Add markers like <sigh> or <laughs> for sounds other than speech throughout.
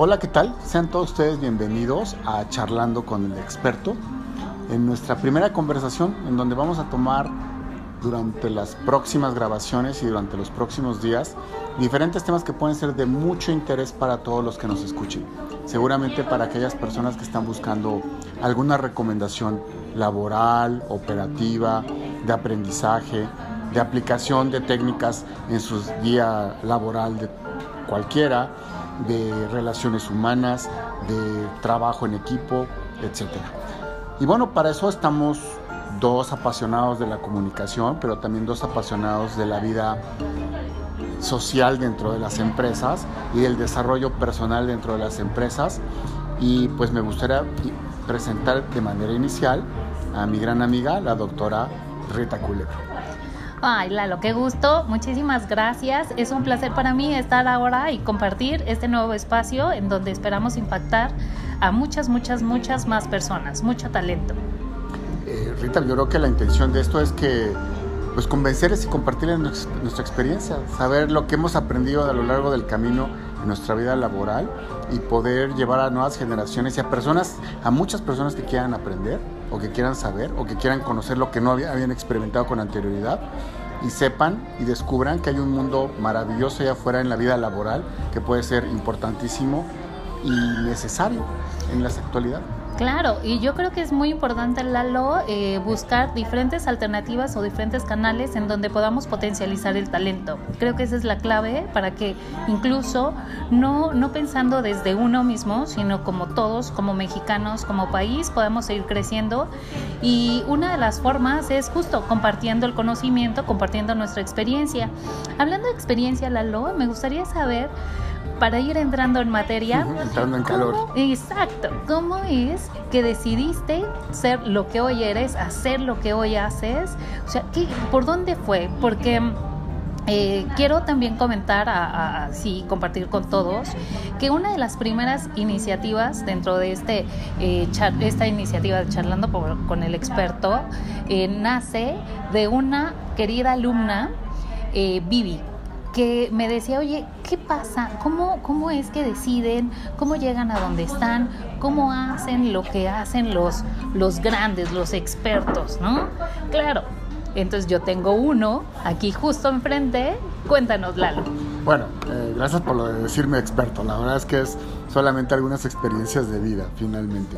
Hola, ¿qué tal? Sean todos ustedes bienvenidos a Charlando con el experto, en nuestra primera conversación en donde vamos a tomar durante las próximas grabaciones y durante los próximos días diferentes temas que pueden ser de mucho interés para todos los que nos escuchen. Seguramente para aquellas personas que están buscando alguna recomendación laboral, operativa, de aprendizaje, de aplicación de técnicas en su día laboral de cualquiera, de relaciones humanas, de trabajo en equipo, etc. Y bueno, para eso estamos dos apasionados de la comunicación, pero también dos apasionados de la vida social dentro de las empresas y del desarrollo personal dentro de las empresas. Y pues me gustaría presentar de manera inicial a mi gran amiga, la doctora Rita Culebro. Ay, Lalo, qué gusto. Muchísimas gracias. Es un placer para mí estar ahora y compartir este nuevo espacio en donde esperamos impactar a muchas, muchas, muchas más personas. Mucho talento. Eh, Rita, yo creo que la intención de esto es que pues convencerles y compartir nuestra experiencia, saber lo que hemos aprendido a lo largo del camino en nuestra vida laboral y poder llevar a nuevas generaciones y a personas, a muchas personas que quieran aprender o que quieran saber o que quieran conocer lo que no habían experimentado con anterioridad y sepan y descubran que hay un mundo maravilloso allá afuera en la vida laboral que puede ser importantísimo y necesario en la actualidad. Claro, y yo creo que es muy importante, Lalo, eh, buscar diferentes alternativas o diferentes canales en donde podamos potencializar el talento. Creo que esa es la clave para que incluso no, no pensando desde uno mismo, sino como todos, como mexicanos, como país, podamos seguir creciendo. Y una de las formas es justo compartiendo el conocimiento, compartiendo nuestra experiencia. Hablando de experiencia, Lalo, me gustaría saber para ir entrando en materia. entrando en calor. exacto. ¿Cómo es que decidiste ser lo que hoy eres, hacer lo que hoy haces? O sea, ¿qué, ¿por dónde fue? Porque eh, quiero también comentar, así compartir con todos, que una de las primeras iniciativas dentro de este, eh, esta iniciativa de Charlando con el experto eh, nace de una querida alumna, Vivi que me decía, oye, ¿qué pasa? ¿Cómo, ¿Cómo es que deciden? ¿Cómo llegan a donde están? ¿Cómo hacen lo que hacen los, los grandes, los expertos? ¿No? Claro. Entonces yo tengo uno aquí justo enfrente. Cuéntanos, Lalo. Bueno, eh, gracias por lo de decirme experto. La verdad es que es solamente algunas experiencias de vida, finalmente.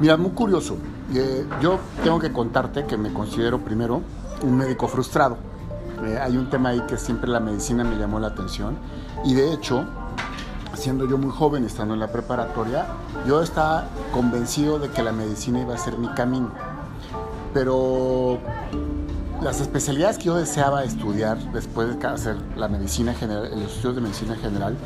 Mira, muy curioso. Eh, yo tengo que contarte que me considero primero un médico frustrado eh, hay un tema ahí que siempre la medicina me llamó la atención. Y de hecho, siendo yo muy joven, estando en la preparatoria, yo estaba convencido de que la medicina iba a ser mi camino. Pero las especialidades que yo deseaba estudiar después de hacer la medicina general, los estudios de medicina general,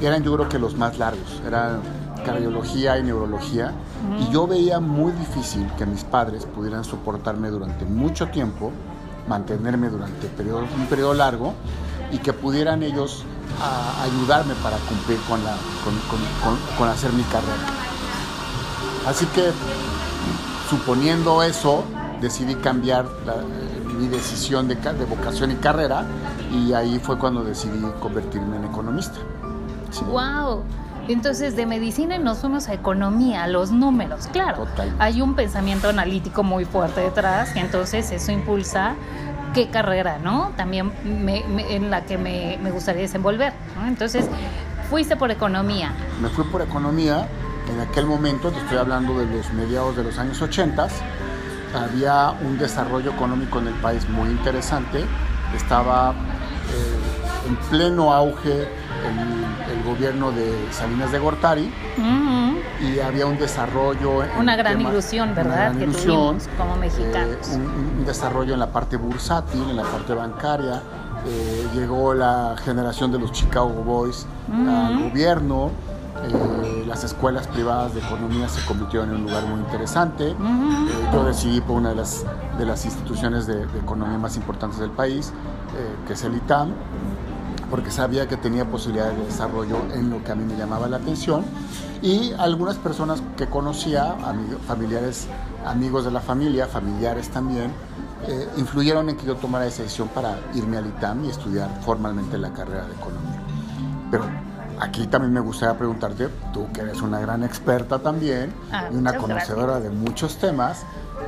eran yo creo que los más largos, eran cardiología y neurología, y yo veía muy difícil que mis padres pudieran soportarme durante mucho tiempo mantenerme durante un periodo largo y que pudieran ellos ayudarme para cumplir con, la, con, hacer mi carrera. Así que, suponiendo eso, decidí cambiar mi decisión de, de, vocación y carrera y ahí fue cuando decidí convertirme en economista. ¡Wow! Entonces, de medicina nos fuimos a economía, a los números. Claro, hay un pensamiento analítico muy fuerte detrás, y entonces eso impulsa qué carrera, ¿no? También en la que me, gustaría desenvolver. Entonces, fuiste por economía. Me fui por economía. En aquel momento, te estoy hablando de los mediados de los años 80, había un desarrollo económico en el país muy interesante. Estaba eh, en pleno auge el, gobierno de Salinas de Gortari y había un desarrollo. Una gran ilusión, ¿verdad? que tuvimos como eh, mexicanos. un, desarrollo en la parte bursátil, en la parte bancaria. Eh, llegó la generación de los Chicago Boys al gobierno. Eh, las escuelas privadas de economía se convirtieron en un lugar muy interesante. yo decidí por una de las, de las instituciones de, de economía más importantes del país, que es el ITAM porque sabía que tenía posibilidades de desarrollo en lo que a mí me llamaba la atención y algunas personas que conocía, familiares, amigos de la familia, familiares también, eh, influyeron en que yo tomara esa decisión para irme al ITAM y estudiar formalmente la carrera de economía. Aquí también me gustaría preguntarte, tú que eres una gran experta también Ah, y una conocedora de muchos temas,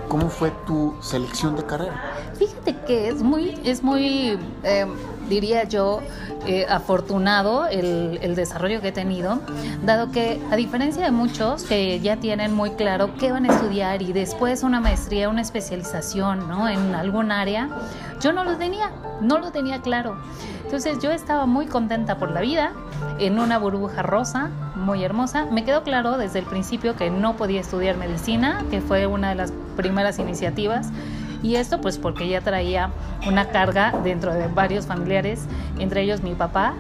¿cómo fue tu selección de carrera? Fíjate que es muy, es muy, eh, diría yo, eh, afortunado el, el desarrollo que he tenido, dado que a diferencia de muchos que ya tienen muy claro qué van a estudiar y después una maestría, una especialización ¿no? en algún área, yo no lo tenía, no lo tenía claro. Entonces yo estaba muy contenta por la vida, en una burbuja rosa, muy hermosa. Me quedó claro desde el principio que no podía estudiar medicina, que fue una de las primeras iniciativas. Y esto pues porque ya traía una carga dentro de varios familiares, entre ellos mi papá,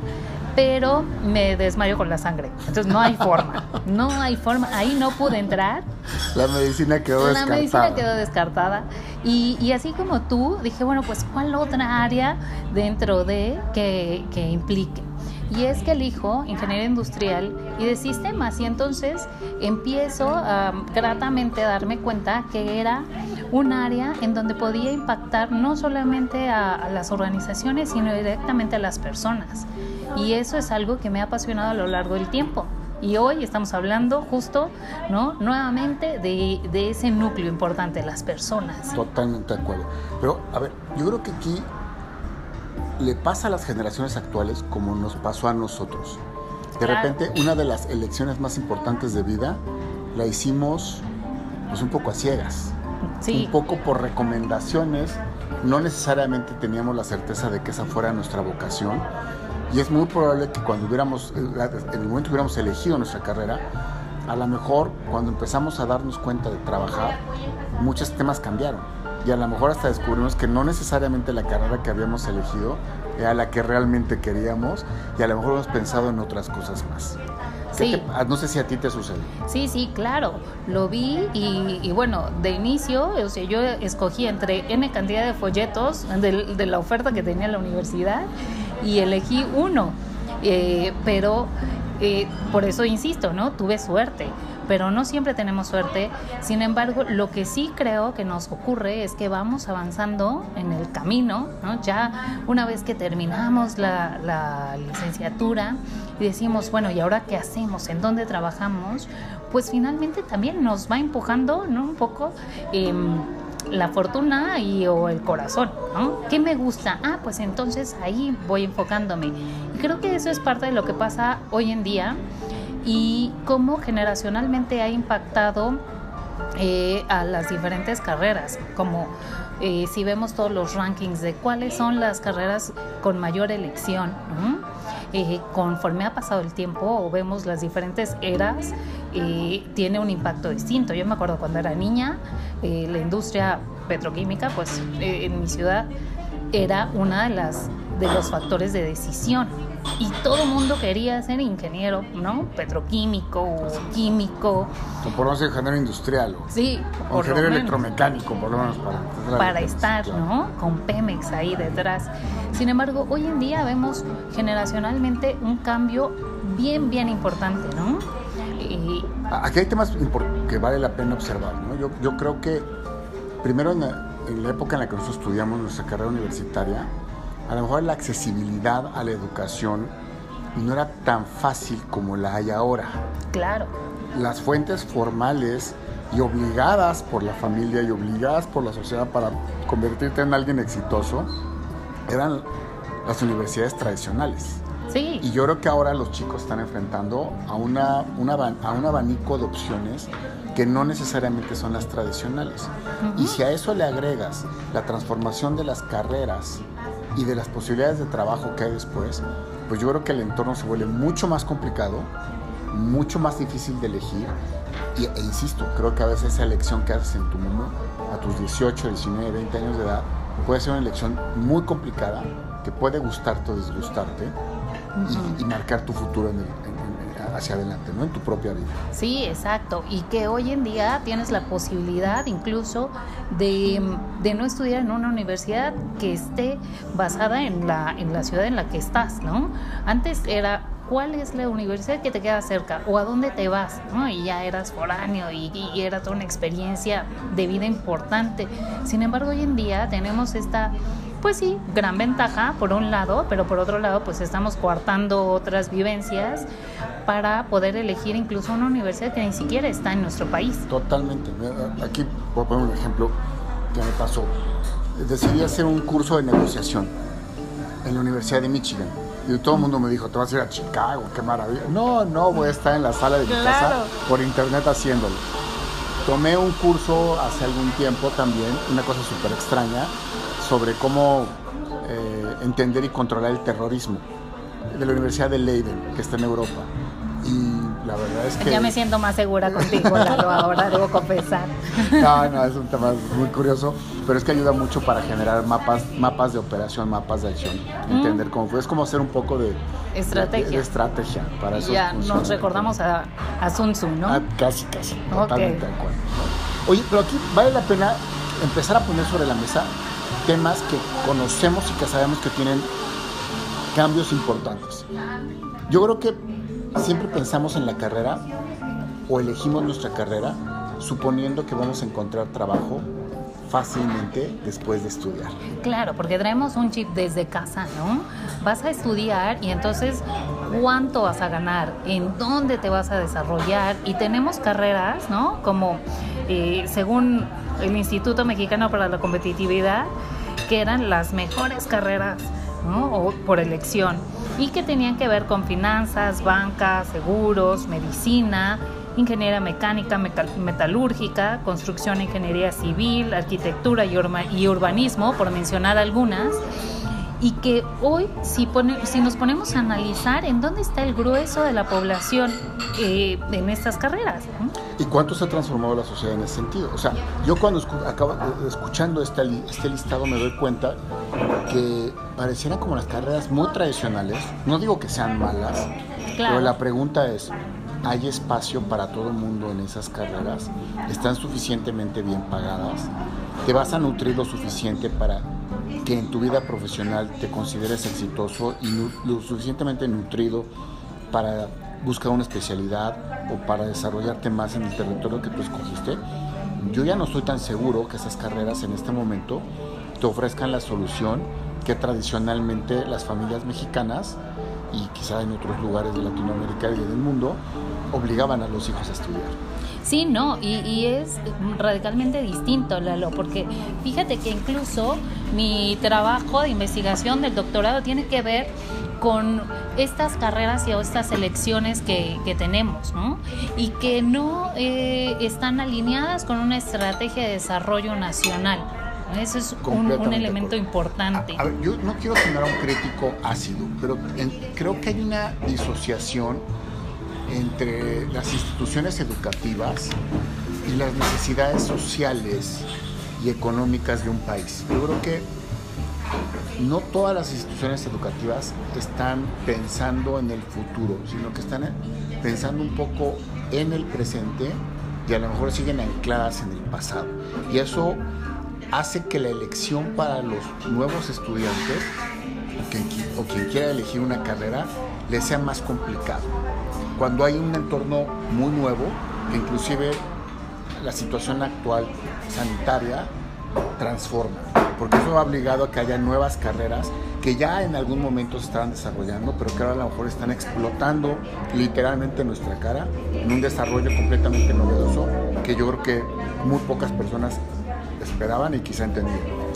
pero me desmayo con la sangre. Entonces no hay <laughs> forma, no hay forma. Ahí no pude entrar. La medicina quedó La descartada. medicina quedó descartada. Y, y así como tú, dije, bueno, pues ¿cuál otra área dentro de que, que implique? Y es que elijo ingeniería industrial y de sistemas y entonces empiezo a gratamente a darme cuenta que era un área en donde podía impactar no solamente a, a las organizaciones, sino directamente a las personas. Y eso es algo que me ha apasionado a lo largo del tiempo. Y hoy estamos hablando justo, ¿no? Nuevamente de, de ese núcleo importante, las personas. Totalmente de acuerdo. Pero, a ver, yo creo que aquí le pasa a las generaciones actuales como nos pasó a nosotros. De Claro. repente, una de las elecciones más importantes de vida la hicimos pues un poco a ciegas. Sí, Un poco por recomendaciones. No necesariamente teníamos la certeza de que esa fuera nuestra vocación. Y es muy probable que cuando hubiéramos, en el momento que hubiéramos elegido nuestra carrera, a lo mejor cuando empezamos a darnos cuenta de trabajar, muchos temas cambiaron. Y a lo mejor hasta descubrimos que no necesariamente la carrera que habíamos elegido era la que realmente queríamos y a lo mejor hemos pensado en otras cosas más. ¿Qué Sí. te- no sé si a ti te sucede. sí, sí, claro. Lo vi y, y bueno, de inicio, o sea, yo escogí entre N cantidad de folletos de, de la oferta que tenía la universidad y elegí uno. Eh, pero eh, por eso insisto, ¿no? Tuve suerte, pero no siempre tenemos suerte. Sin embargo, lo que sí creo que nos ocurre es que vamos avanzando en el camino, ¿no? Ya una vez que terminamos la, licenciatura y decimos, bueno, ¿y ahora qué hacemos? ¿En dónde trabajamos? Pues finalmente también nos va empujando, ¿no? Un poco. em, la fortuna y o el corazón, ¿no? ¿Qué me gusta? Ah, pues entonces ahí voy enfocándome. Y creo que eso es parte de lo que pasa hoy en día y cómo generacionalmente ha impactado eh, a las diferentes carreras, como eh, si vemos todos los rankings de cuáles son las carreras con mayor elección, ¿no? Eh, conforme ha pasado el tiempo o vemos las diferentes eras, eh, tiene un impacto distinto. Yo me acuerdo cuando era niña, eh, la industria petroquímica, pues eh, en mi ciudad era una de las de los factores de decisión y todo el mundo quería ser ingeniero, ¿no? Petroquímico o químico, O por lo menos ingeniero industrial o, sí, o por ingeniero electromecánico, por lo menos para, para estar, ¿no? Con Pemex ahí detrás. Sin embargo, hoy en día vemos generacionalmente un cambio bien, bien importante, ¿no? Aquí hay temas que vale la pena observar. ¿no? Yo, yo creo que primero en la, en la época en la que nosotros estudiamos nuestra carrera universitaria, a lo mejor la accesibilidad a la educación no era tan fácil como la hay ahora. claro, Las fuentes formales y obligadas por la familia y obligadas por la sociedad para convertirte en alguien exitoso eran las universidades tradicionales. Sí, Y yo creo que ahora los chicos están enfrentando a, una, una a un abanico de opciones que no necesariamente son las tradicionales. Y si a eso le agregas la transformación de las carreras y de las posibilidades de trabajo que hay después, pues yo creo que el entorno se vuelve mucho más complicado, mucho más difícil de elegir. Y, e insisto, creo que a veces esa elección que haces en tu mundo, a tus 18, 19, 20 años de edad, puede ser una elección muy complicada que puede gustarte o disgustarte y- y, marcar tu futuro en el- en- en- hacia adelante, ¿no? En tu propia vida. Sí, exacto. Y que hoy en día tienes la posibilidad incluso de, de no estudiar en una universidad que esté basada en la, en la ciudad en la que estás, ¿no? Antes era cuál es la universidad que te queda cerca o a dónde te vas, ¿no? Y ya eras foráneo y, y era toda una experiencia de vida importante. Sin embargo, hoy en día tenemos esta pues sí, gran ventaja por un lado, pero por otro lado, pues estamos coartando otras vivencias para poder elegir incluso una universidad que ni siquiera está en nuestro país. Totalmente. Aquí voy a poner un ejemplo que me pasó. Decidí hacer un curso de negociación en la Universidad de Michigan. Y todo el mundo me dijo, te vas a ir a Chicago, qué maravilla. No, no, voy a estar en la sala de mi casa por internet haciéndolo. Tomé un curso hace algún tiempo también, una cosa súper extraña, sobre cómo eh, entender y controlar el terrorismo de la Universidad de Leiden, que está en Europa. Y la verdad es que... Ya me siento más segura contigo, <laughs> Lalo, ahora debo confesar. No, no, es un tema muy curioso, pero es que ayuda mucho para generar mapas, mapas de operación, mapas de acción, entender cómo fue. Es como hacer un poco de estrategia, de, estrategia para eso. Ya nos recordamos a, a, Sun Tzu, ¿no? Ah, casi, casi, totalmente de acuerdo. Oye, pero aquí vale la pena empezar a poner sobre la mesa temas que conocemos y que sabemos que tienen cambios importantes. Yo creo que siempre pensamos en la carrera o elegimos nuestra carrera suponiendo que vamos a encontrar trabajo fácilmente después de estudiar. Claro, porque traemos un chip desde casa, ¿no? Vas a estudiar y entonces cuánto vas a ganar, en dónde te vas a desarrollar y tenemos carreras, ¿no? Como eh, según el Instituto Mexicano para la Competitividad, que eran las mejores carreras o por elección y que tenían que ver con finanzas, banca, seguros, medicina, ingeniería mecánica, metalúrgica, construcción, ingeniería civil, arquitectura y urbanismo, por mencionar algunas y que hoy si, nos ponemos a analizar en dónde está el grueso de la población eh, en estas carreras. ¿Y cuánto se ha transformado la sociedad en ese sentido? O sea, yo cuando acabo, escuchando este, este listado me doy cuenta que parecieran como las carreras muy tradicionales, no digo que sean malas, pero la pregunta es, ¿hay espacio para todo el mundo en esas carreras? ¿Están suficientemente bien pagadas? ¿Te vas a nutrir lo suficiente para que en tu vida profesional te consideres exitoso y lo suficientemente nutrido para buscar una especialidad o para desarrollarte más en el territorio que tú escogiste, yo ya no estoy tan seguro que esas carreras en este momento te ofrezcan la solución que tradicionalmente las familias mexicanas y quizá en otros lugares de Latinoamérica y del mundo obligaban a los hijos a estudiar. Sí, no, y, es radicalmente distinto, Lalo, porque fíjate que incluso mi trabajo de investigación del doctorado tiene que ver con estas carreras y estas elecciones que, tenemos, ¿no? Y que no eh, están alineadas con una estrategia de desarrollo nacional. Eso es un, elemento importante. yo no quiero sonar a un crítico ácido, pero creo que hay una disociación entre las instituciones educativas y las necesidades sociales y económicas de un país. Yo creo que no todas las instituciones educativas están pensando en el futuro, sino que están pensando un poco en el presente y a lo mejor siguen ancladas en el pasado. Y eso hace que la elección para los nuevos estudiantes o quien, quiera elegir una carrera les sea más complicado cuando hay un entorno muy nuevo, inclusive la situación actual sanitaria transforma, porque eso ha obligado a que haya nuevas carreras que ya en algún momento se estaban desarrollando, pero que ahora a lo mejor están explotando literalmente nuestra cara en un desarrollo completamente novedoso que yo creo que muy pocas personas esperaban y quizá entendían.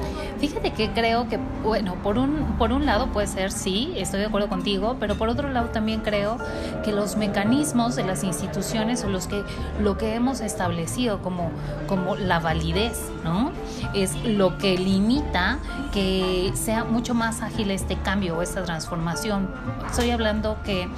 Fíjate que creo que, bueno, por un, por un lado puede ser sí, estoy de acuerdo contigo, pero por otro lado también creo que los mecanismos de las instituciones o los que, lo que hemos establecido como, como la validez, ¿no? Es lo que limita que sea mucho más ágil este cambio o esta transformación. Estoy hablando que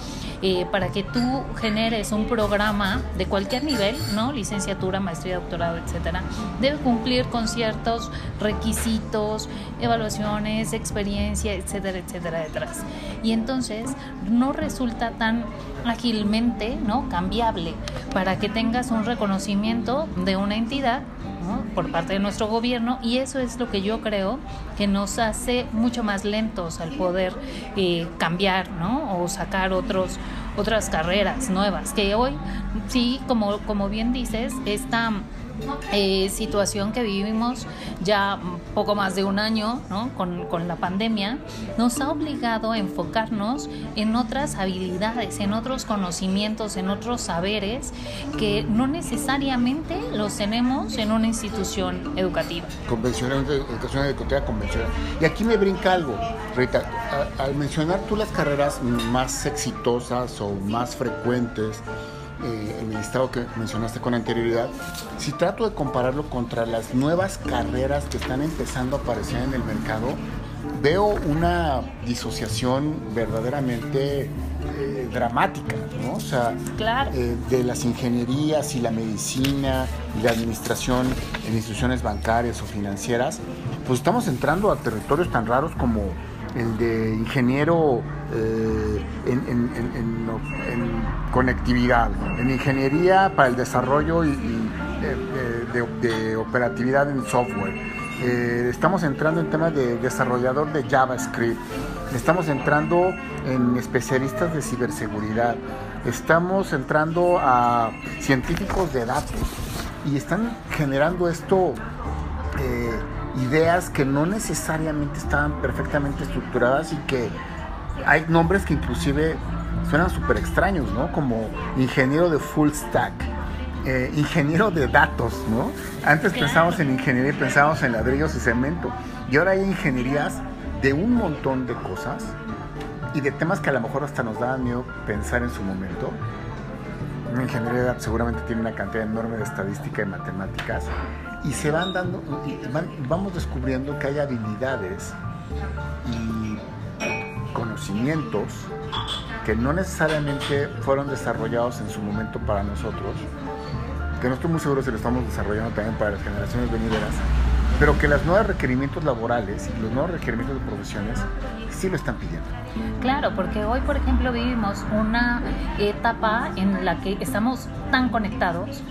eh, para que tú generes un programa de cualquier nivel, ¿no? Licenciatura, maestría, doctorado, etcétera, debe cumplir con ciertos requisitos evaluaciones, experiencia, etcétera, etcétera, detrás. Y entonces no resulta tan ágilmente ¿no? cambiable para que tengas un reconocimiento de una entidad por parte de nuestro gobierno y eso es lo que yo creo que nos hace mucho más lentos al poder eh, cambiar ¿no? o sacar otros otras carreras nuevas que hoy sí como como bien dices esta eh, situación que vivimos ya poco más de un año ¿no? con, con, la pandemia, nos ha obligado a enfocarnos en otras habilidades, en otros conocimientos, en otros saberes que no necesariamente los tenemos en una institución educativa. Convencional, educación educativa convencional. Y aquí me brinca algo, Rita, al mencionar tú las carreras más exitosas o más frecuentes, eh, en el estado que mencionaste con anterioridad, si trato de compararlo contra las nuevas carreras que están empezando a aparecer en el mercado, veo una disociación verdaderamente eh, dramática, ¿no? O sea, eh, de las ingenierías y la medicina y la administración en instituciones bancarias o financieras, pues estamos entrando a territorios tan raros como el de ingeniero eh, en, conectividad, en ingeniería para el desarrollo y, eh, eh, de, operatividad en software. estamos entrando en temas de desarrollador de JavaScript, estamos entrando en especialistas de ciberseguridad, estamos entrando a científicos de datos y están generando esto ideas que no necesariamente estaban perfectamente estructuradas y que hay nombres que inclusive suenan súper extraños, ¿no? Como ingeniero de full stack, eh, ingeniero de datos, ¿no? Antes pensábamos en ingeniería y pensábamos en ladrillos y cemento. Y ahora hay ingenierías de un montón de cosas y de temas que a lo mejor hasta nos daban miedo pensar en su momento. Una ingeniería de datos seguramente tiene una cantidad enorme de estadística y matemáticas y se van dando, y vamos descubriendo que hay habilidades y conocimientos que no necesariamente fueron desarrollados en su momento para nosotros, que no estoy muy seguro si lo estamos desarrollando también para las generaciones venideras, pero que los nuevos requerimientos laborales y los nuevos requerimientos de profesiones sí lo están pidiendo. Claro, porque hoy, por ejemplo, vivimos una etapa en la que estamos tan conectados.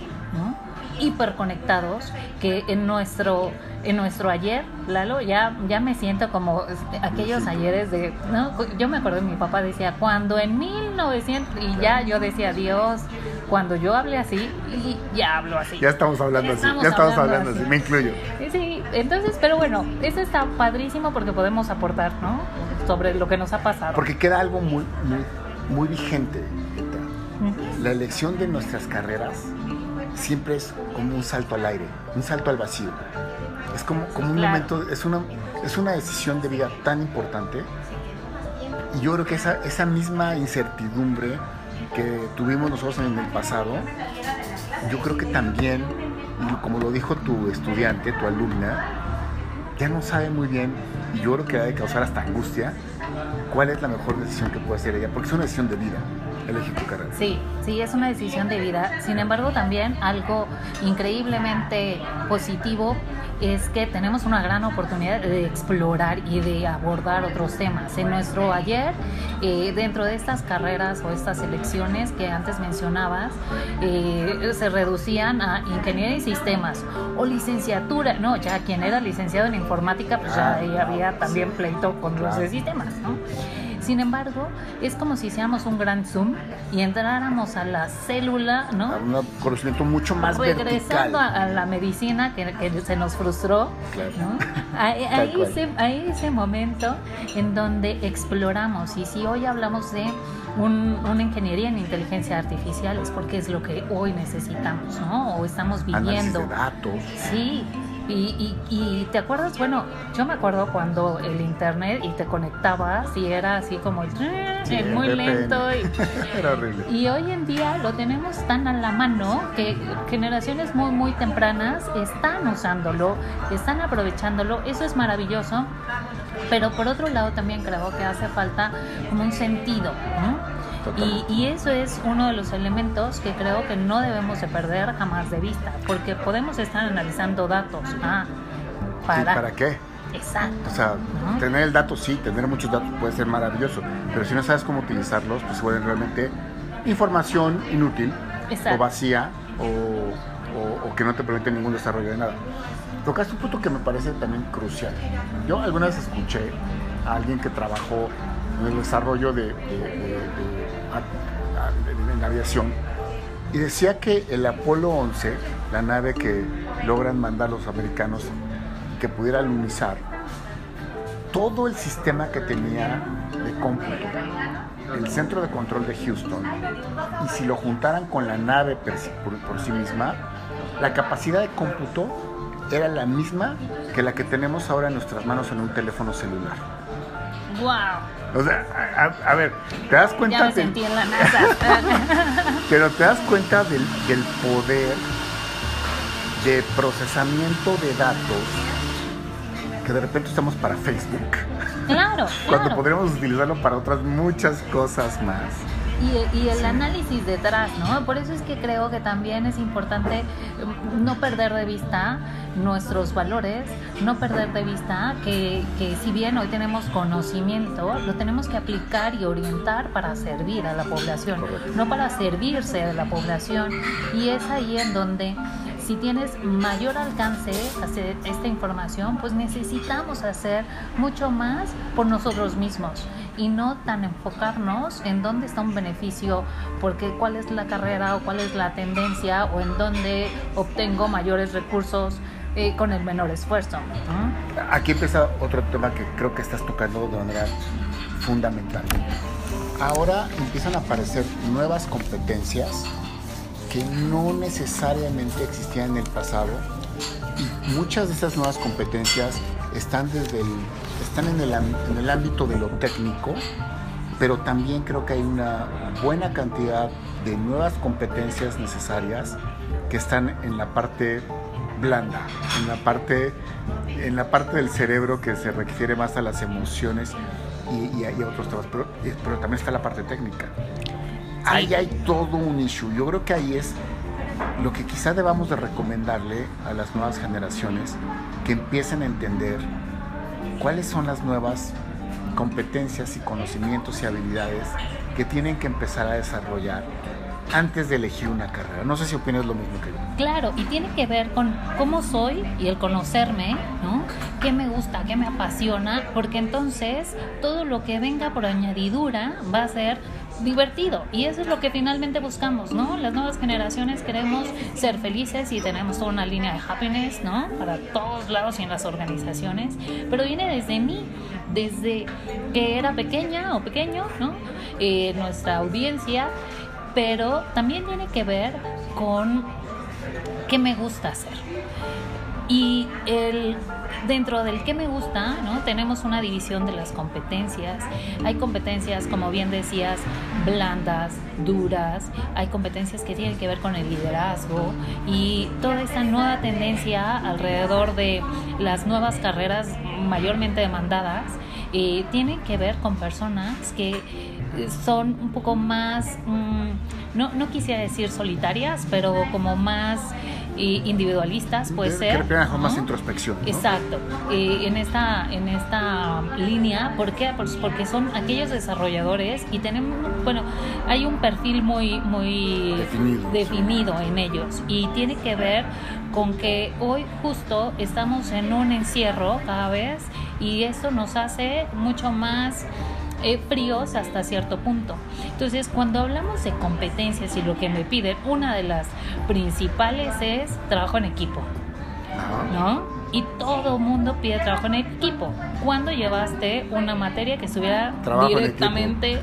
Hiperconectados que en nuestro en nuestro ayer, Lalo, ya, ya me siento como aquellos ayeres de... ¿no? Yo me acuerdo, mi papá decía, cuando en 1900, y ya yo decía, Dios, cuando yo hablé así, y ya hablo así. Ya estamos hablando así, ya estamos hablando, así. me incluyo. Sí, entonces, pero bueno, eso está padrísimo porque podemos aportar, ¿no? Sobre lo que nos ha pasado. Porque queda algo muy, muy, muy vigente. La elección de nuestras carreras siempre es como un salto al aire, un salto al vacío. Es como, como un momento, es una, es una decisión de vida tan importante. Y yo creo que esa, esa misma incertidumbre que tuvimos nosotros en el pasado, yo creo que también, como lo dijo tu estudiante, tu alumna, ya no sabe muy bien, y yo creo que ha de causar hasta angustia, cuál es la mejor decisión que puede hacer ella, porque es una decisión de vida elegir tu carrera. Sí, sí, es una decisión de vida. Sin embargo, también algo increíblemente positivo es que tenemos una gran oportunidad de explorar y de abordar otros temas. En nuestro ayer, eh, dentro de estas carreras o estas elecciones que antes mencionabas, eh, se reducían a ingeniería y sistemas o licenciatura. No, ya quien era licenciado en informática, pues ya ah, había también pleito con los de sistemas, ¿no? Sin embargo, es como si hiciéramos un gran zoom y entráramos a la célula, ¿no? A un conocimiento mucho más Regresando a, la medicina que, se nos frustró, ¿no? <laughs> Ahí, ahí, ese, momento en donde exploramos. Y si hoy hablamos de una ingeniería en inteligencia artificial es porque es lo que hoy necesitamos, ¿no? O estamos viviendo. de datos. Sí, y, y, te acuerdas, bueno, yo me acuerdo cuando el internet y te conectabas y era así como <laughs> muy lento. Y, <laughs> era horrible. Y hoy en día lo tenemos tan a la mano que generaciones muy, muy tempranas están usándolo, están aprovechándolo. Eso es maravilloso. Pero por otro lado también creo que hace falta como un sentido, ¿no? Y, eso es uno de los elementos que creo que no debemos de perder jamás de vista, porque podemos estar analizando datos. Ah, para, ¿Para qué? Exacto. O sea, tener el dato sí, tener muchos datos puede ser maravilloso, pero si no sabes cómo utilizarlos, pues se vuelven realmente información inútil o vacía o, o, que no te permite ningún desarrollo de nada. Tocaste un punto que me parece también crucial. Yo alguna vez escuché a alguien que trabajó en el desarrollo de, la aviación y decía que el Apolo 11 la nave que logran mandar los americanos que pudiera lunizar, todo el sistema que tenía de cómputo, el centro de control de Houston, y si lo juntaran con la nave por, por sí misma, la capacidad de cómputo era la misma que la que tenemos ahora en nuestras manos en un teléfono celular. ¡Wow! O sea, a, ver, ¿te das cuenta? Ya me sentí en la NASA. <laughs> pero te das cuenta del, del poder de procesamiento de datos que de repente estamos para Facebook. Claro. <laughs> Cuando podríamos utilizarlo para otras muchas cosas más. Y, el análisis detrás, ¿no? Por eso es que creo que también es importante mm, no perder de vista nuestros valores, no perder de vista que, que si bien hoy tenemos conocimiento, lo tenemos que aplicar y orientar para servir a la población, no para servirse de la población. Y es ahí en donde si tienes mayor alcance hacia esta información, pues necesitamos hacer mucho más por nosotros mismos y no tan enfocarnos en dónde está un beneficio, porque cuál es la carrera o cuál es la tendencia o en dónde obtengo mayores recursos eh, con el menor esfuerzo. Aquí empieza otro tema que creo que estás tocando de manera fundamental. Ahora empiezan a aparecer nuevas competencias que no necesariamente existían en el pasado y muchas de esas nuevas competencias están desde el están en el, en el ámbito de lo técnico, pero también creo que hay una buena cantidad de nuevas competencias necesarias que están en la parte blanda, en la parte, en la parte del cerebro que se refiere más a las emociones y, a otros temas, pero, pero, también está la parte técnica. Ahí hay todo un issue. Yo creo que ahí es lo que quizá debamos de recomendarle a las nuevas generaciones que empiecen a entender cuáles son las nuevas competencias y conocimientos y habilidades que tienen que empezar a desarrollar antes de elegir una carrera. No sé si opinas lo mismo que yo. Claro, y tiene que ver con cómo soy y el conocerme, ¿no? ¿Qué me gusta, qué me apasiona? Porque entonces todo lo que venga por añadidura va a ser divertido. Y eso es lo que finalmente buscamos, ¿no? Las nuevas generaciones queremos ser felices y tenemos toda una línea de happiness, ¿no? Para todos lados y en las organizaciones. Pero viene desde mí, desde que era pequeña o pequeño, ¿no? Eh, nuestra audiencia. Pero también tiene que ver con qué me gusta hacer. Y el dentro del que me gusta, ¿no? Tenemos una división de las competencias. Hay competencias, como bien decías, blandas, duras. Hay competencias que tienen que ver con el liderazgo y toda esta nueva tendencia alrededor de las nuevas carreras mayormente demandadas eh, tiene que ver con personas que son un poco más, mm, no, no quisiera decir solitarias, pero como más individualistas, puede ser. Que más introspección. Exacto. en, esta, en esta línea, ¿por qué? Pues porque son aquellos desarrolladores y tenemos, bueno, hay un perfil muy, muy definido en ellos y tiene que ver con que hoy justo estamos en un encierro cada vez y eso nos hace mucho más eh, fríos hasta cierto punto. Entonces, cuando hablamos de competencias y lo que me piden, una de las principales es trabajo en equipo. ¿No? Y todo mundo pide trabajo en equipo. Cuando llevaste una materia que estuviera directamente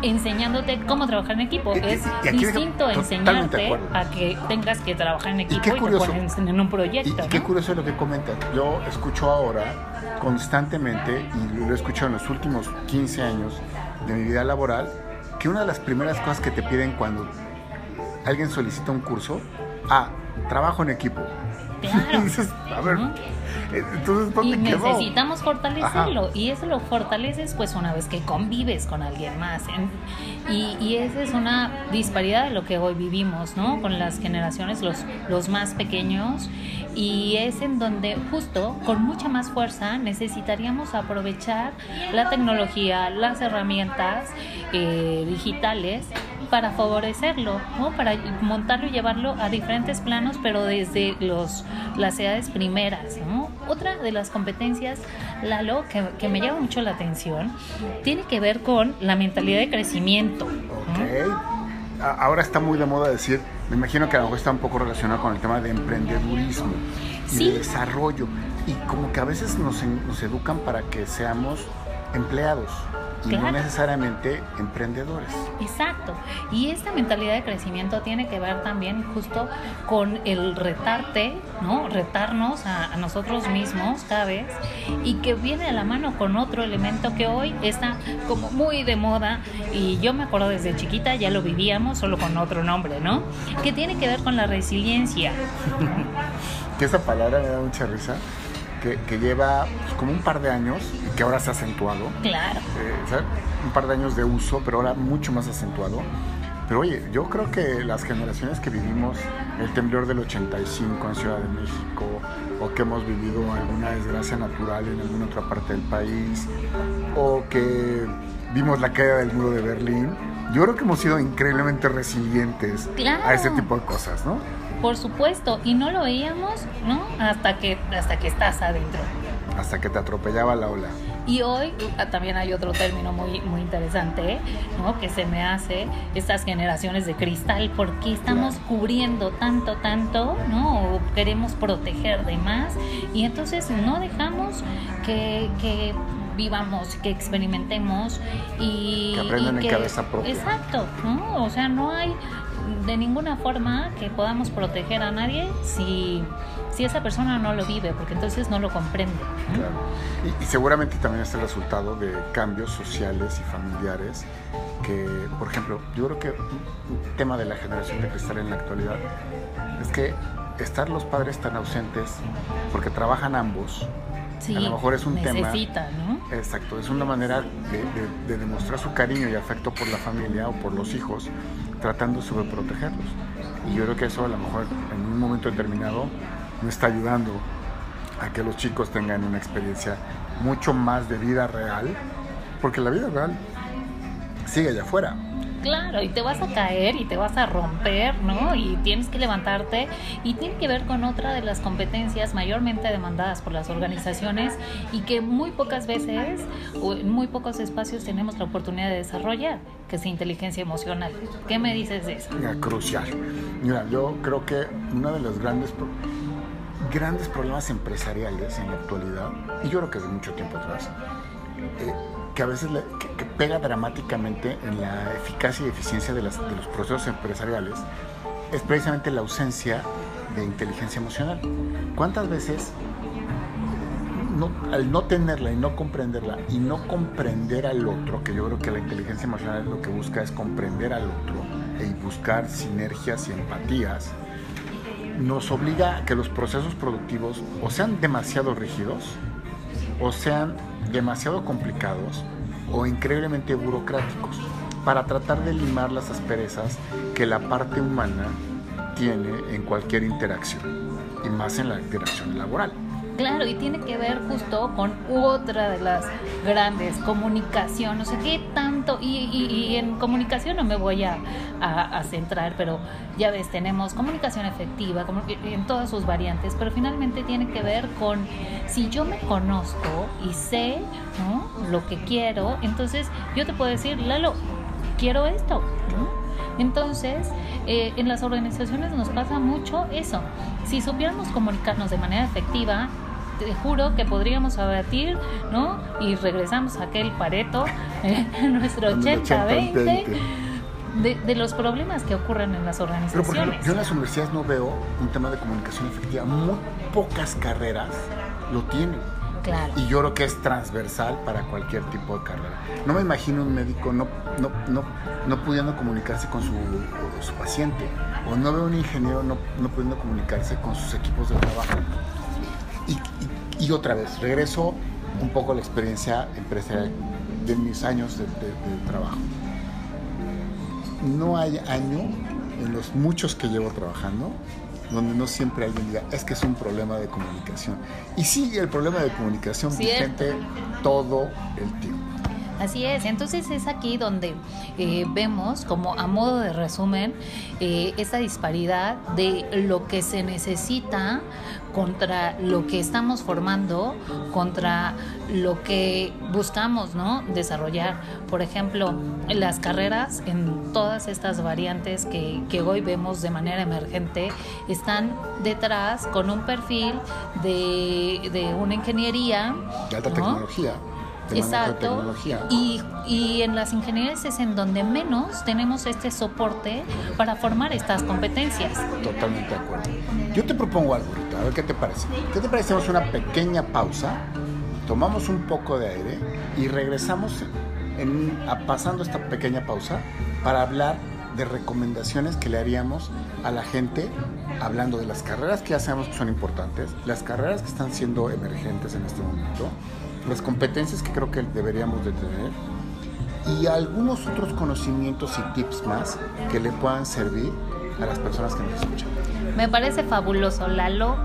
enseñándote cómo trabajar en equipo. es distinto enseñarte a que tengas que trabajar en equipo y, te pones en un proyecto. Y, qué curioso lo que comentas. Yo escucho ahora constantemente, y lo he escuchado en los últimos 15 años de mi vida laboral, que una de las primeras cosas que te piden cuando alguien solicita un curso, ah, trabajo en equipo. <laughs> a ver, entonces, y necesitamos fortalecerlo. Y eso lo fortaleces pues una vez que convives con alguien más y, y, esa es una disparidad de lo que hoy vivimos no con las generaciones los los más pequeños y es en donde justo con mucha más fuerza necesitaríamos aprovechar la tecnología las herramientas eh, digitales para favorecerlo, ¿no? para montarlo y llevarlo a diferentes planos, pero desde los, las edades primeras. ¿no? Otra de las competencias, Lalo, que, que me llama mucho la atención, tiene que ver con la mentalidad de crecimiento. Ahora está muy de moda decir me imagino que a lo mejor está un poco relacionado con el tema de emprendedurismo y Sí. de desarrollo. Y como que a veces nos, nos educan para que seamos empleados y no necesariamente emprendedores. Exacto. Y esta mentalidad de crecimiento tiene que ver también justo con el retarte, ¿no? Retarnos a, a nosotros mismos cada vez y que viene de la mano con otro elemento que hoy está como muy de moda y yo me acuerdo desde chiquita, ya lo vivíamos, solo con otro nombre, ¿no? Que tiene que ver con la resiliencia. <laughs> Que esa palabra me da mucha risa, que, que lleva pues, como un par de años y que ahora se ha acentuado. Claro. eh, un par de años de uso, pero ahora mucho más acentuado. Pero oye, yo creo que las generaciones que vivimos el temblor del 85 en Ciudad de México, o que hemos vivido alguna desgracia natural en alguna otra parte del país, o que vimos la caída del muro de Berlín, yo creo que hemos sido increíblemente resilientes Claro. a ese tipo de cosas, ¿no? Por supuesto, y no lo veíamos, ¿no? Hasta que hasta que estás adentro. Hasta que te atropellaba la ola. Y hoy ah, también hay otro término muy, muy interesante, ¿no? Que se me hace estas generaciones de cristal, ¿por qué estamos Claro. cubriendo tanto, tanto, ¿no? O queremos proteger de más y entonces no dejamos que, que vivamos, que experimentemos y... Que aprendan y en cabeza propia. Exacto, ¿no? O sea, no hay de ninguna forma que podamos proteger a nadie si, si esa persona no lo vive, porque entonces no lo comprende. ¿no? Claro. Y, y seguramente también es el resultado de cambios sociales y familiares que, por ejemplo, yo creo que un tema de la generación de cristal en la actualidad es que estar los padres tan ausentes porque trabajan ambos, Sí, A lo mejor es un tema- necesita, ¿no? exacto, es una manera de, de- de demostrar su cariño y afecto por la familia o por los hijos, tratando de sobreprotegerlos. Y yo creo que eso a lo mejor en un momento determinado no está ayudando a que los chicos tengan una experiencia mucho más de vida real, porque la vida real sigue allá afuera. Claro, y te vas a caer y te vas a romper, ¿no? Y tienes que levantarte y tiene que ver con otra de las competencias mayormente demandadas por las organizaciones y que muy pocas veces o en muy pocos espacios tenemos la oportunidad de desarrollar, que es inteligencia emocional. ¿Qué me dices de eso? Mira, crucial. Mira, yo creo que uno de los grandes, grandes problemas empresariales en la actualidad, y yo creo que desde mucho tiempo atrás, eh, que a veces que pega dramáticamente en la eficacia y eficiencia de, las- de los procesos empresariales, es precisamente la ausencia de inteligencia emocional. ¿Cuántas veces no- al no tenerla y no comprenderla y no comprender al otro, que yo creo que la inteligencia emocional lo que busca es comprender al otro y buscar sinergias y empatías, nos obliga a que los procesos productivos o sean demasiado rígidos, o sean demasiado complicados, o increíblemente burocráticos, para tratar de limar las asperezas que la parte humana tiene en cualquier interacción, y más en la interacción laboral. Claro, y tiene que ver justo con otra de las grandes, comunicación, no sé qué y, y- y en comunicación no me voy a, centrar, pero ya ves, tenemos comunicación efectiva en todas sus variantes, pero finalmente tiene que ver con si yo me conozco y sé lo que quiero, entonces yo te puedo decir, Lalo, quiero esto. Entonces, eh, en las organizaciones nos pasa mucho eso. Si supiéramos comunicarnos de manera efectiva, te juro que podríamos abatir, ¿no? Y regresamos a aquel pareto, eh, <laughs> nuestro Con el 80-20, de, de los problemas que ocurren en las Pero por ejemplo, organizaciones. yo en las universidades no veo un tema de comunicación efectiva. Muy pocas carreras lo tienen. Claro. Y yo creo que es transversal para cualquier tipo de carrera. No me imagino un médico no, no, no, no pudiendo comunicarse con su, su paciente. O no veo un ingeniero no, no pudiendo comunicarse con sus equipos de trabajo. Y, otra vez, regreso un poco a la experiencia empresarial de mis años de, de- de trabajo. No hay año en los muchos que llevo trabajando donde no siempre alguien diga, es que es un problema de comunicación. Y sigue el problema de comunicación Cierto. vigente todo el tiempo. Así es, entonces es aquí donde eh, vemos como a modo de resumen eh, esta disparidad de lo que se necesita contra lo que estamos formando, contra lo que buscamos ¿no? desarrollar. Por ejemplo, las carreras en todas estas variantes que, que hoy vemos de manera emergente están detrás con un perfil de, de una ingeniería. De alta ¿no? tecnología. De Exacto. tecnología. Y, y en las ingenierías es en donde menos tenemos este soporte para formar estas competencias. Totalmente de acuerdo. Yo te propongo algo ahorita, a ver qué te parece. ¿Qué te parece? Hacemos una pequeña pausa, tomamos un poco de aire y regresamos en- a- pasando esta pequeña pausa para hablar de recomendaciones que le haríamos a la gente hablando de las carreras que ya sabemos que son importantes, las carreras que están siendo emergentes en este momento, las competencias que creo que deberíamos de tener y algunos otros conocimientos y tips más que le puedan servir a las personas que nos escuchan. Me parece fabuloso, Lalo.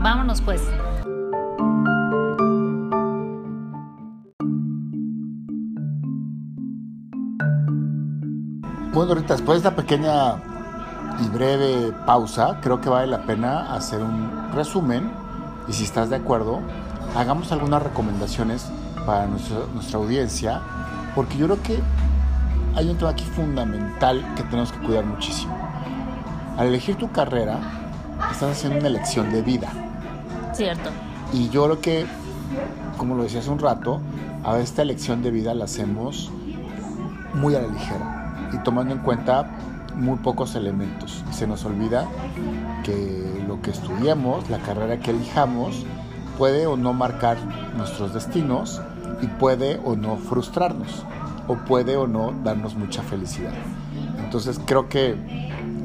Vámonos pues. Bueno, ahorita después de esta pequeña y breve pausa, creo que vale la pena hacer un resumen y si estás de acuerdo, hagamos algunas recomendaciones para nuestra, nuestra audiencia, porque yo creo que hay un tema aquí fundamental que tenemos que cuidar muchísimo. Al elegir tu carrera, estás haciendo una elección de vida. Cierto. Y yo creo que, como lo decía hace un rato, a veces esta elección de vida la hacemos muy a la ligera y tomando en cuenta muy pocos elementos. Se nos olvida que lo que estudiemos, la carrera que elijamos, puede o no marcar nuestros destinos y puede o no frustrarnos o puede o no darnos mucha felicidad. Entonces creo que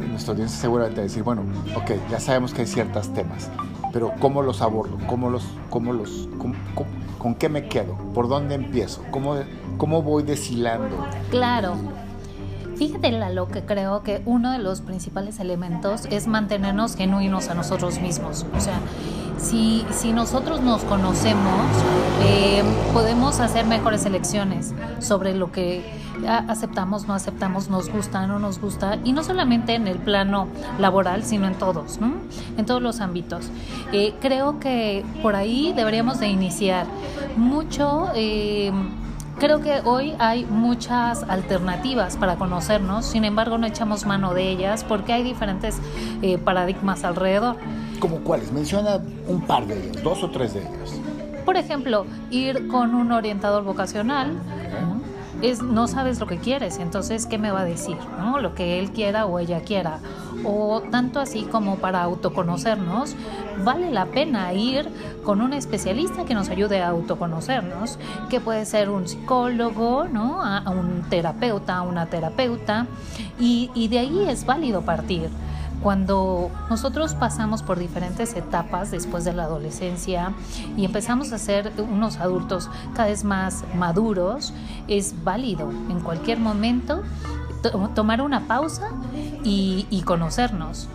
nuestra audiencia seguramente va a decir, bueno, ok, ya sabemos que hay ciertos temas, pero ¿cómo los abordo? ¿Cómo los, cómo los, con qué me quedo? ¿Por dónde empiezo? ¿Cómo, cómo voy deshilando? Claro. Fíjate, Lalo, que creo que uno de los principales elementos es mantenernos genuinos a nosotros mismos. O sea, si, si nosotros nos conocemos, eh, podemos hacer mejores elecciones sobre lo que aceptamos, no aceptamos, nos gusta, no nos gusta, y no solamente en el plano laboral, sino en todos. En todos los ámbitos. Eh, creo que por ahí deberíamos de iniciar mucho. eh, Creo que hoy hay muchas alternativas para conocernos, sin embargo no echamos mano de ellas porque hay diferentes eh, paradigmas alrededor. ¿Cómo cuáles? Menciona un par de ellos, dos o tres de ellos. Por ejemplo, ir con un orientador vocacional. Es no sabes lo que quieres, entonces ¿qué me va a decir? ¿no? Lo que él quiera o ella quiera. O tanto así como para autoconocernos, vale la pena ir con un especialista que nos ayude a autoconocernos, que puede ser un psicólogo, ¿no? a, un terapeuta, a una terapeuta, y, y de ahí es válido partir cuando nosotros pasamos por diferentes etapas después de la adolescencia y empezamos a ser unos adultos cada vez más maduros, es válido en cualquier momento to- tomar una pausa y, y conocernos.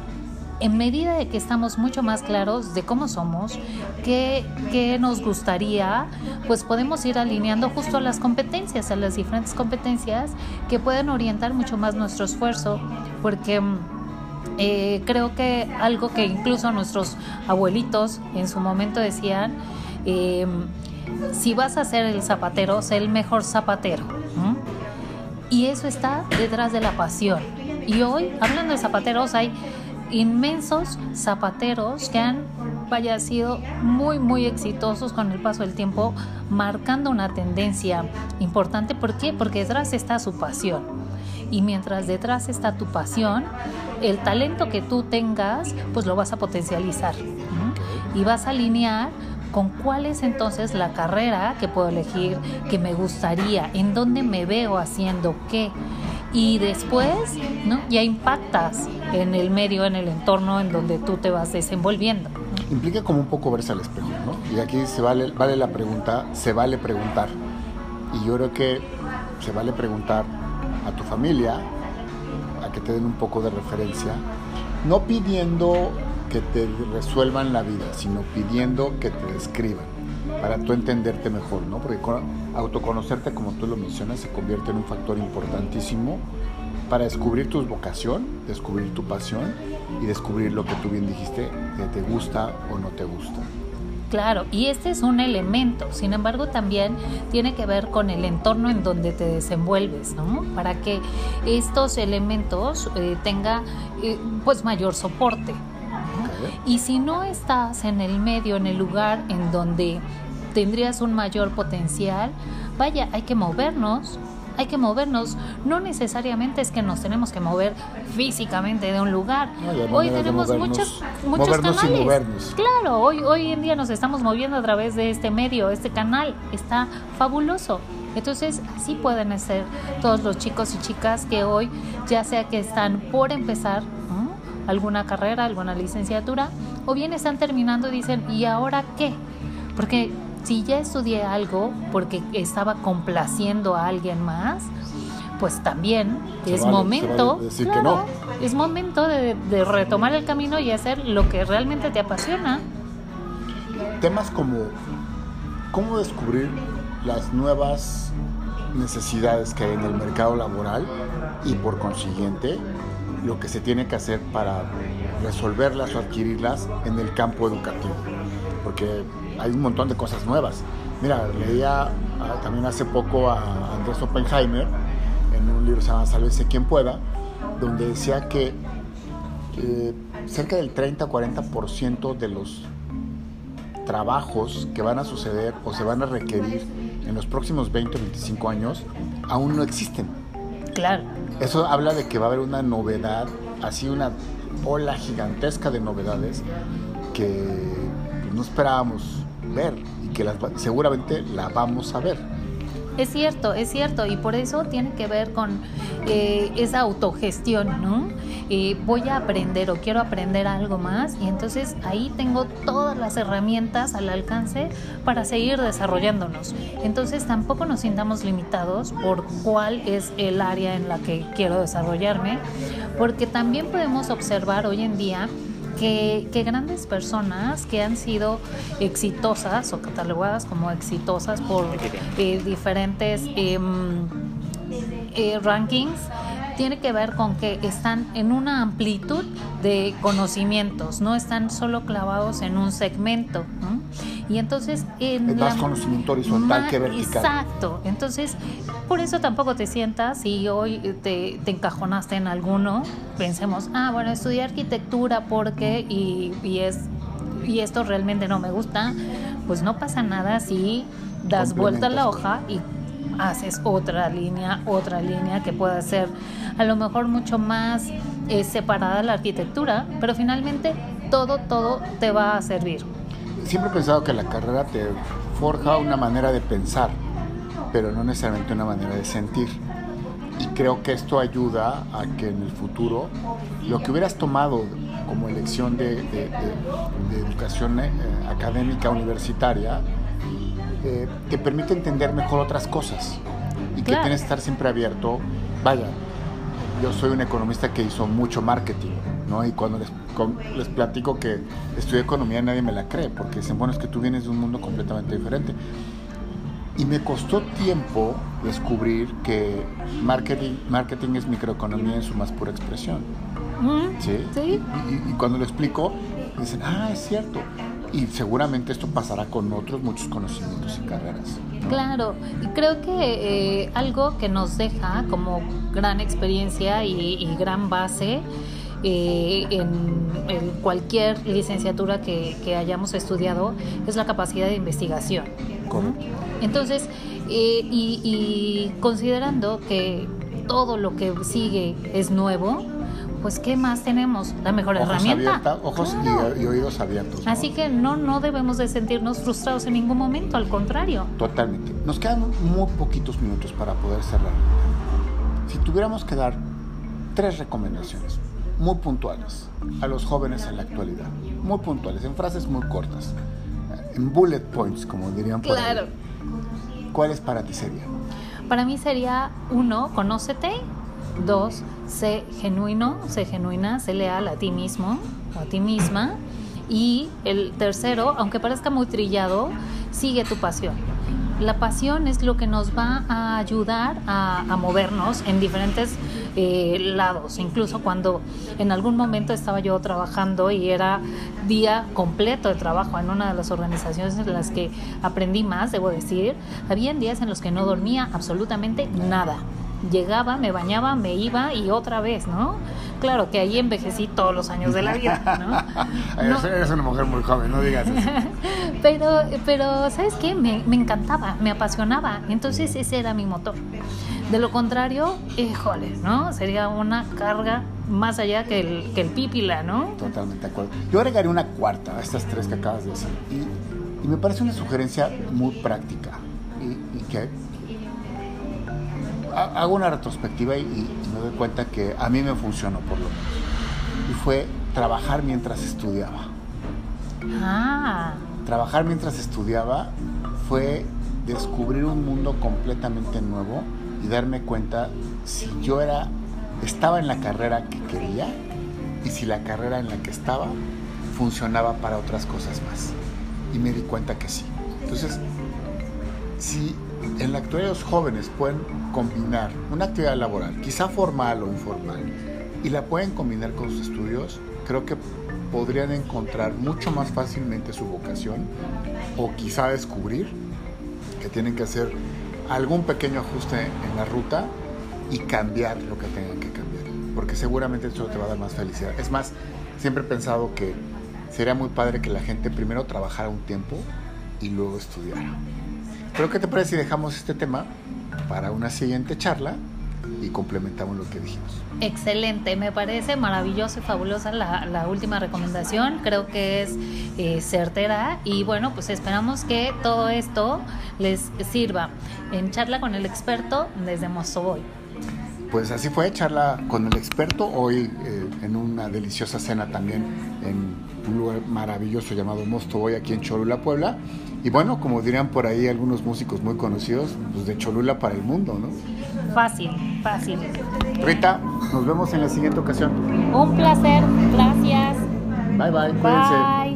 En medida de que estamos mucho más claros de cómo somos, qué, qué nos gustaría, pues podemos ir alineando justo a las competencias, a las diferentes competencias que pueden orientar mucho más nuestro esfuerzo, porque mm, eh, creo que algo que incluso nuestros abuelitos en su momento decían, eh, si vas a ser el zapatero, sé el mejor zapatero. ¿m? Y eso está detrás de la pasión. Y hoy, hablando de zapateros, hay inmensos zapateros que han vaya sido muy muy exitosos con el paso del tiempo marcando una tendencia importante ¿por qué? porque detrás está su pasión y mientras detrás está tu pasión el talento que tú tengas pues lo vas a potencializar ¿no? y vas a alinear con cuál es entonces la carrera que puedo elegir, que me gustaría, en dónde me veo haciendo qué. Y después, ¿no? Ya impactas en el medio, en el entorno en donde tú te vas desenvolviendo. Implica como un poco verse al espejo, ¿no? Y aquí se vale, vale la pregunta, se vale preguntar. Y yo creo que se vale preguntar a tu familia, a que te den un poco de referencia, no pidiendo que te resuelvan la vida, sino pidiendo que te describan. para tú entenderte mejor, ¿no? Porque autoconocerte, como tú lo mencionas, se convierte en un factor importantísimo para descubrir tu vocación, descubrir tu pasión y descubrir lo que tú bien dijiste, que te gusta o no te gusta. Claro, y este es un elemento, sin embargo también tiene que ver con el entorno en donde te desenvuelves, ¿no? Para que estos elementos eh, tenga eh, pues mayor soporte. Y si no estás en el medio, en el lugar en donde tendrías un mayor potencial, vaya, hay que movernos, hay que movernos. No necesariamente es que nos tenemos que mover físicamente de un lugar. hoy tenemos muchos, muchos canales. Claro, hoy, hoy en día nos estamos moviendo a través de este medio, este canal. Está fabuloso. Entonces, sí pueden ser todos los chicos y chicas que hoy, ya sea que están por empezar alguna carrera, alguna licenciatura, o bien están terminando y dicen, ¿y ahora qué? Porque si ya estudié algo porque estaba complaciendo a alguien más, pues también es momento, es momento de, retomar el camino y hacer lo que realmente te apasiona. Temas como cómo descubrir las nuevas necesidades que hay en el mercado laboral y por consiguiente lo que se tiene que hacer para resolverlas o adquirirlas en el campo educativo. Porque hay un montón de cosas nuevas. Mira, leía ah, también hace poco a Andrés Oppenheimer en un libro que se llama Sálvese quien pueda, donde decía que cerca del 30-40% de los trabajos que van a suceder o se van a requerir en los próximos 20 o 25 años aún no existen. Claro. Eso habla de que va a haber una novedad, así una ola gigantesca de novedades que no esperábamos ver y que seguramente la vamos a ver. Es cierto, es cierto, y por eso tiene que ver con eh, esa autogestión, ¿no? Voy a aprender o quiero aprender algo más y entonces ahí tengo todas las herramientas al alcance para seguir desarrollándonos. Entonces tampoco nos sintamos limitados por cuál es el área en la que quiero desarrollarme, porque también podemos observar hoy en día que, grandes personas que han sido exitosas o catalogadas como exitosas por eh, diferentes em, eh, rankings tiene que ver con que están en una amplitud de conocimientos, no están solo clavados en un segmento. Y entonces... En más conocimiento horizontal que vertical. Exacto. Entonces, por eso tampoco te sientas y hoy te, te, encajonaste en alguno, pensemos, ah, bueno, estudié arquitectura porque y, y, es, y esto realmente no me gusta, pues no pasa nada si das vuelta a la hoja y haces otra línea, otra línea que pueda ser a lo mejor mucho más eh, separada la arquitectura, pero finalmente todo, todo te va a servir. Siempre he pensado que la carrera te forja una manera de pensar, pero no necesariamente una manera de sentir. Y creo que esto ayuda a que en el futuro lo que hubieras tomado como elección de, educación eh, académica universitaria, eh, te permite entender mejor otras cosas y que tienes que estar siempre abierto. Vaya, yo soy un economista que hizo mucho marketing, ¿no? Y cuando les, les platico que estudié economía nadie me la cree, porque dicen, bueno, es que tú vienes de un mundo completamente diferente. Y me costó tiempo descubrir que marketing, marketing es microeconomía en su más pura expresión. ¿Sí? ¿Sí? Y, y, cuando lo explico, dicen, ah, es cierto y seguramente esto pasará con otros muchos conocimientos y carreras. Claro, y creo que eh, algo que nos deja como gran experiencia y, gran base eh, en, cualquier licenciatura que, hayamos estudiado es la capacidad de investigación. Entonces, eh, y, y considerando que todo lo que sigue es nuevo, pues ¿qué más tenemos? La mejor herramienta. ojos y, oídos abiertos. Así que no, no debemos de sentirnos frustrados en ningún momento, al contrario. Totalmente. Nos quedan muy poquitos minutos para poder cerrar. Si tuviéramos que dar tres recomendaciones muy puntuales a los jóvenes en la actualidad, muy puntuales, en frases muy cortas, en bullet points, como dirían por claro. ¿cuáles para ti serían? Para mí sería, uno, conócete, Dos, sé genuino, sé genuina, sé leal a ti mismo o a ti misma. Y el tercero, aunque parezca muy trillado, sigue tu pasión. La pasión es lo que nos va a ayudar a, movernos en diferentes eh, lados. Incluso cuando en algún momento estaba yo trabajando y era día completo de trabajo en una de las organizaciones en las que aprendí más, debo decir, habían días en los que no dormía absolutamente nada llegaba, me bañaba, me iba y otra vez, ¿no? Claro que ahí envejecí todos los años de la vida, ¿no? <laughs> Eres una mujer muy joven, no digas eso. <laughs> pero, pero, ¿sabes qué? Me, me encantaba, me apasionaba, entonces ese era mi motor. De lo contrario, híjole, ¿no? Sería una carga más allá que el, que el pípila, ¿no? Totalmente de acuerdo. Yo agregaría una cuarta a estas tres que acabas de decir. Y, y me parece una sugerencia muy práctica y, y que hago una retrospectiva y, me doy cuenta que a mí me funcionó por lo menos. Y fue trabajar mientras estudiaba. Ah. Trabajar mientras estudiaba fue descubrir un mundo completamente nuevo y darme cuenta si yo era estaba en la carrera que quería y si la carrera en la que estaba funcionaba para otras cosas más. Y me di cuenta que sí. Entonces, si en la actualidad los jóvenes pueden combinar una actividad laboral, quizá formal o informal, y la pueden combinar con sus estudios, creo que podrían encontrar mucho más fácilmente su vocación o quizá descubrir que tienen que hacer algún pequeño ajuste en la ruta y cambiar lo que tengan que cambiar, porque seguramente eso te va a dar más felicidad. Es más, siempre he pensado que sería muy padre que la gente primero trabajara un tiempo y luego estudiara. Pero ¿qué te parece si dejamos este tema para una siguiente charla y complementamos lo que dijimos? Excelente, me parece maravilloso y fabulosa la, última recomendación, creo que es eh, certera y bueno, pues esperamos que todo esto les sirva en charla con el experto desde Mozoboy. Pues así fue, charla con el experto hoy eh, en una deliciosa cena también en un lugar maravilloso llamado Mosto Boy aquí en Cholula, Puebla. Y bueno, como dirían por ahí algunos músicos muy conocidos, pues de Cholula para el mundo, ¿no? Fácil, fácil. Rita, nos vemos en la siguiente ocasión. Un placer, gracias. Bye bye, cuídense. Bye.